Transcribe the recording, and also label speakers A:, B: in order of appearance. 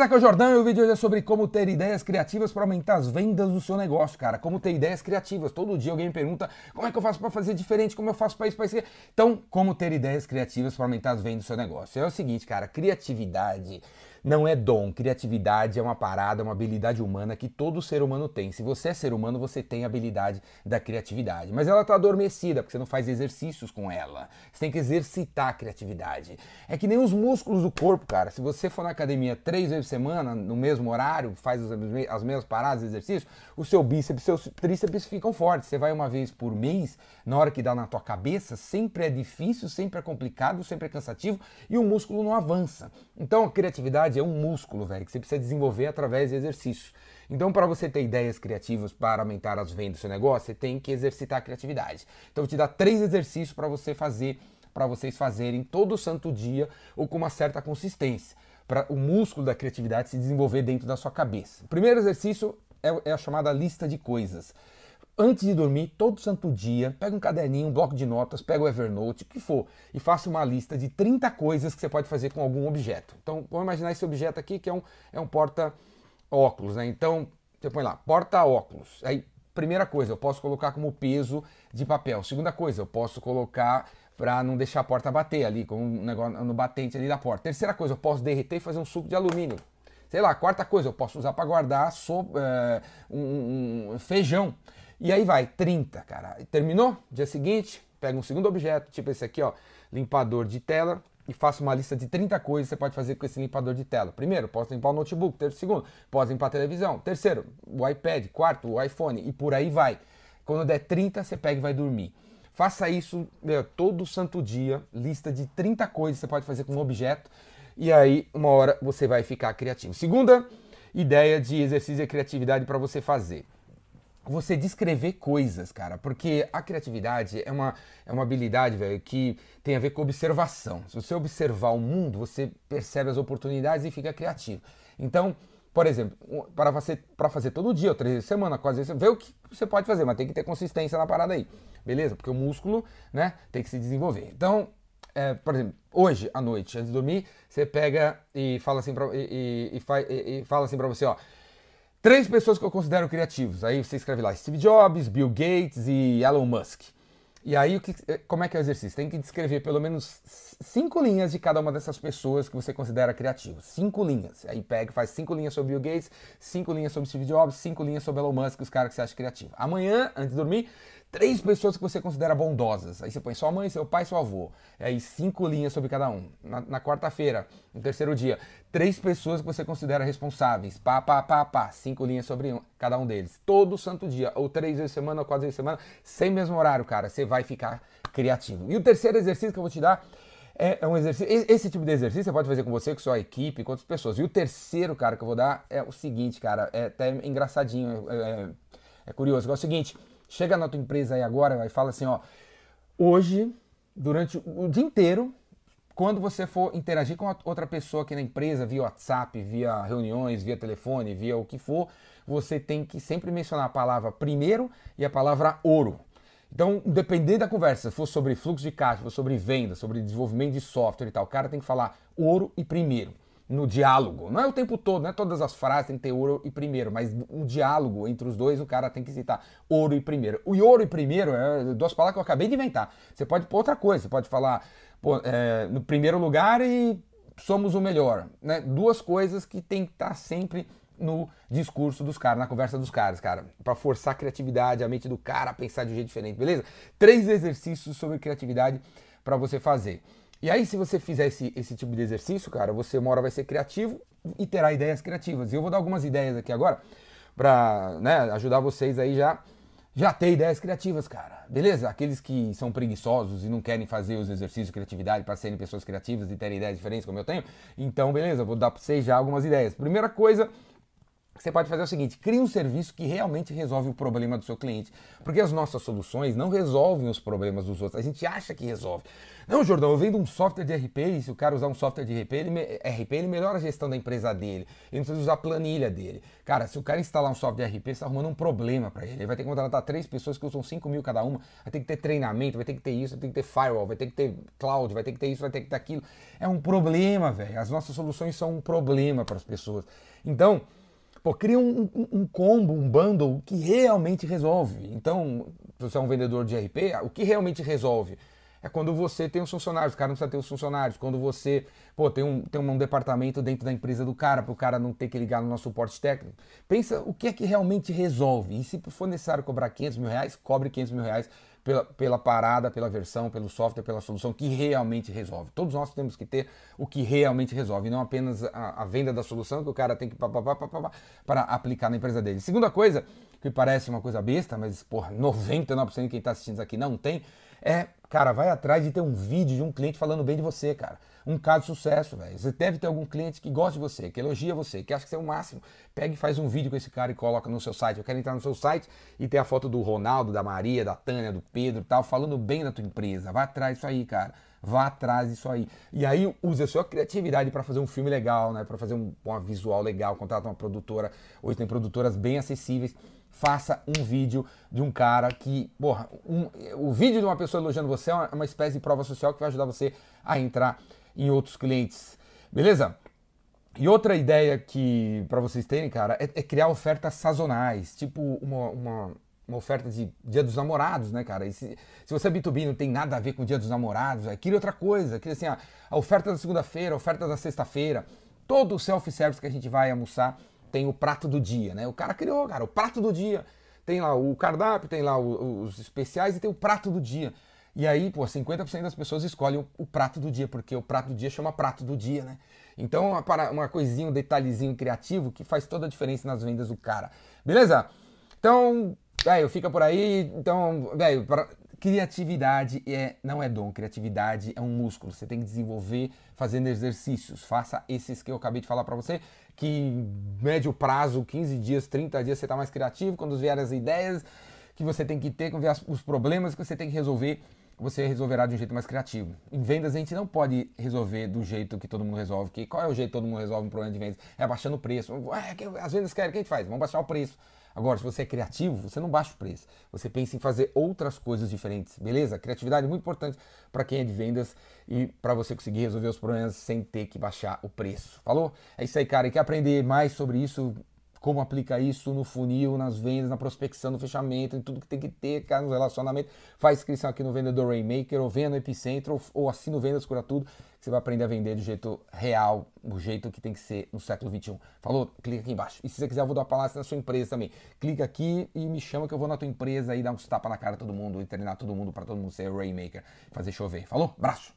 A: Beleza, aqui é o Jordão e o vídeo hoje é sobre como ter ideias criativas para aumentar as vendas do seu negócio, cara. Como ter ideias criativas. Todo dia alguém me pergunta como é que eu faço para fazer diferente, como eu faço para isso, para isso. Então, como ter ideias criativas para aumentar as vendas do seu negócio. É o seguinte, cara, criatividade não é dom. Criatividade é uma parada, uma habilidade humana que todo ser humano tem. Se você é ser humano, você tem a habilidade da criatividade. Mas ela está adormecida, porque você não faz exercícios com ela. Você tem que exercitar a criatividade. É que nem os músculos do corpo, cara. Se você for na academia três vezes por semana, no mesmo horário, faz as mesmas paradas, exercícios, o seu bíceps, seus tríceps ficam fortes. Você vai uma vez por mês, na hora que dá na tua cabeça, sempre é difícil, sempre é complicado, sempre é cansativo e o músculo não avança. Então a criatividade criatividade é um músculo, velho, que você precisa desenvolver através de exercícios. Então, para você ter ideias criativas para aumentar as vendas do seu negócio, você tem que exercitar a criatividade. Então, eu vou te dar três exercícios para você fazer, para vocês fazerem todo santo dia ou com uma certa consistência, para o músculo da criatividade se desenvolver dentro da sua cabeça. O primeiro exercício é, é a chamada lista de coisas antes de dormir, todo santo dia, pega um caderninho, um bloco de notas, pega o Evernote, o que for, e faça uma lista de 30 coisas que você pode fazer com algum objeto. Então, vamos imaginar esse objeto aqui que é um, é um porta-óculos, né? Então, você põe lá, porta-óculos. Aí, primeira coisa, eu posso colocar como peso de papel. Segunda coisa, eu posso colocar para não deixar a porta bater ali, com um negócio no batente ali da porta. Terceira coisa, eu posso derreter e fazer um suco de alumínio. Sei lá, quarta coisa, eu posso usar para guardar so, é, um, um feijão. E aí vai, 30, cara. Terminou? Dia seguinte, pega um segundo objeto, tipo esse aqui, ó, limpador de tela, e faça uma lista de 30 coisas que você pode fazer com esse limpador de tela. Primeiro, posso limpar o notebook. Terceiro, segundo, posso limpar a televisão. Terceiro, o iPad. Quarto, o iPhone. E por aí vai. Quando der 30, você pega e vai dormir. Faça isso meu, todo santo dia, lista de 30 coisas que você pode fazer com um objeto. E aí, uma hora, você vai ficar criativo. Segunda ideia de exercício de criatividade para você fazer você descrever coisas, cara, porque a criatividade é uma, é uma habilidade, velho, que tem a ver com observação. Se você observar o mundo, você percebe as oportunidades e fica criativo. Então, por exemplo, para fazer, para fazer todo dia, ou três vezes por semana, quase vezes, vê o que você pode fazer, mas tem que ter consistência na parada aí, beleza? Porque o músculo, né, tem que se desenvolver. Então, é, por exemplo, hoje à noite, antes de dormir, você pega e fala assim para e, e, e, e fala assim para você, ó, Três pessoas que eu considero criativos. Aí você escreve lá Steve Jobs, Bill Gates e Elon Musk. E aí, o que, como é que é o exercício? Tem que descrever pelo menos cinco linhas de cada uma dessas pessoas que você considera criativo. Cinco linhas. Aí pega, faz cinco linhas sobre Bill Gates, cinco linhas sobre Steve Jobs, cinco linhas sobre Elon Musk, os caras que você acha criativo. Amanhã, antes de dormir, três pessoas que você considera bondosas. Aí você põe sua mãe, seu pai, seu avô. E aí cinco linhas sobre cada um. Na, na quarta-feira, no terceiro dia, três pessoas que você considera responsáveis. Pá, pá, pá, pá. Cinco linhas sobre um, cada um deles. Todo santo dia, ou três vezes semana, ou quatro vezes semana, sem mesmo horário, cara. Você vai ficar criativo. E o terceiro exercício que eu vou te dar é, é um exercício. Esse tipo de exercício você pode fazer com você, com sua equipe, com outras pessoas. E o terceiro, cara, que eu vou dar é o seguinte, cara. É até engraçadinho. É, é, é curioso. É o seguinte Chega na tua empresa aí agora e fala assim, ó, hoje, durante o dia inteiro, quando você for interagir com outra pessoa aqui na empresa, via WhatsApp, via reuniões, via telefone, via o que for, você tem que sempre mencionar a palavra primeiro e a palavra ouro. Então, dependendo da conversa, se for sobre fluxo de caixa, se for sobre venda, sobre desenvolvimento de software e tal, o cara tem que falar ouro e primeiro no diálogo. Não é o tempo todo, não é todas as frases tem que ter ouro e primeiro, mas um diálogo entre os dois, o cara tem que citar ouro e primeiro. O ouro e primeiro é duas palavras que eu acabei de inventar. Você pode pôr outra coisa, você pode falar pô, é, no primeiro lugar e somos o melhor. Né? Duas coisas que tem que estar sempre no discurso dos caras, na conversa dos caras, cara, para forçar a criatividade, a mente do cara a pensar de um jeito diferente, beleza? Três exercícios sobre criatividade para você fazer. E aí, se você fizer esse, esse tipo de exercício, cara, você uma hora vai ser criativo e terá ideias criativas. E eu vou dar algumas ideias aqui agora para né, ajudar vocês aí já já ter ideias criativas, cara. Beleza? Aqueles que são preguiçosos e não querem fazer os exercícios de criatividade para serem pessoas criativas e terem ideias diferentes como eu tenho. Então, beleza, vou dar para vocês já algumas ideias. Primeira coisa você pode fazer o seguinte: crie um serviço que realmente resolve o problema do seu cliente. Porque as nossas soluções não resolvem os problemas dos outros. A gente acha que resolve. Não, Jordão, eu vendo um software de RP e se o cara usar um software de RP ele, RP, ele melhora a gestão da empresa dele. Ele não precisa usar a planilha dele. Cara, se o cara instalar um software de RP, você está arrumando um problema para ele. Ele vai ter que contratar três pessoas que usam 5 mil cada uma. Vai ter que ter treinamento, vai ter que ter isso, vai ter que ter firewall, vai ter que ter cloud, vai ter que ter isso, vai ter que ter aquilo. É um problema, velho. As nossas soluções são um problema para as pessoas. Então, Pô, cria um, um, um, combo, um bundle que realmente resolve. Então, se você é um vendedor de RP, o que realmente resolve? É quando você tem os funcionários, o cara não precisa ter os funcionários. Quando você pô, tem, um, tem um departamento dentro da empresa do cara, para o cara não ter que ligar no nosso suporte técnico. Pensa o que é que realmente resolve. E se for necessário cobrar 500 mil reais, cobre 500 mil reais pela, pela parada, pela versão, pelo software, pela solução que realmente resolve. Todos nós temos que ter o que realmente resolve, não apenas a, a venda da solução que o cara tem que para aplicar na empresa dele. Segunda coisa, que parece uma coisa besta, mas porra, 99% de quem está assistindo aqui não tem, é, cara, vai atrás de ter um vídeo de um cliente falando bem de você, cara um caso de sucesso, velho. Você deve ter algum cliente que gosta de você, que elogia você, que acha que você é o máximo. Pega e faz um vídeo com esse cara e coloca no seu site. Eu quero entrar no seu site e ter a foto do Ronaldo, da Maria, da Tânia, do Pedro tal, falando bem da tua empresa. Vai atrás disso aí, cara. Vá atrás disso aí. E aí use a sua criatividade para fazer um filme legal, né? Para fazer um, uma visual legal, contrata uma produtora. Hoje tem produtoras bem acessíveis faça um vídeo de um cara que, porra, um, o vídeo de uma pessoa elogiando você é uma, uma espécie de prova social que vai ajudar você a entrar em outros clientes. Beleza? E outra ideia que, para vocês terem, cara, é, é, criar ofertas sazonais, tipo uma, uma, uma, oferta de Dia dos Namorados, né, cara? E se, se você é B2B não tem nada a ver com o Dia dos Namorados, é, cria outra coisa, cria assim, a, a oferta da segunda-feira, a oferta da sexta-feira, todo o self-service que a gente vai almoçar tem o prato do dia, né? O cara criou, cara, o prato do dia. Tem lá o cardápio, tem lá os especiais e tem o prato do dia. E aí, pô, 50% das pessoas escolhem o, o, prato do dia, porque o prato do dia chama prato do dia, né? Então, uma, uma coisinha, um detalhezinho criativo que faz toda a diferença nas vendas do cara. Beleza? Então, velho, fica por aí. Então, velho, criatividade é, não é dom, criatividade é um músculo. Você tem que desenvolver fazendo exercícios. Faça esses que eu acabei de falar para você, que médio prazo, 15 dias, 30 dias, você tá mais criativo. Quando vierem as ideias que você tem que ter, quando vier os problemas que você tem que resolver, você resolverá de um jeito mais criativo. Em vendas a gente não pode resolver do jeito que todo mundo resolve. Que qual é o jeito que todo mundo resolve um problema de vendas? É abaixando o preço. É, as vendas querem, o que a gente faz? Vamos baixar o preço. Agora, se você é criativo, você não baixa o preço. Você pensa em fazer outras coisas diferentes, beleza? Criatividade é muito importante para quem é de vendas e para você conseguir resolver os problemas sem ter que baixar o preço. Falou? É isso aí, cara. E quer aprender mais sobre isso? Como aplica isso no funil, nas vendas, na prospecção, no fechamento, em tudo que tem que ter, cara, no relacionamento. Faz inscrição aqui no Vendedor Rainmaker, ou venha no Epicentro, ou, ou assina o Vendas Cura Tudo, que você vai aprender a vender do jeito real, do jeito que tem que ser no século XXI. Falou? Clica aqui embaixo. E se você quiser, eu vou dar uma palestra na sua empresa também. Clica aqui e me chama que eu vou na tua empresa e dar uns tapas na cara de todo mundo, e treinar todo mundo para todo mundo ser Rainmaker, fazer chover. Falou? Abraço!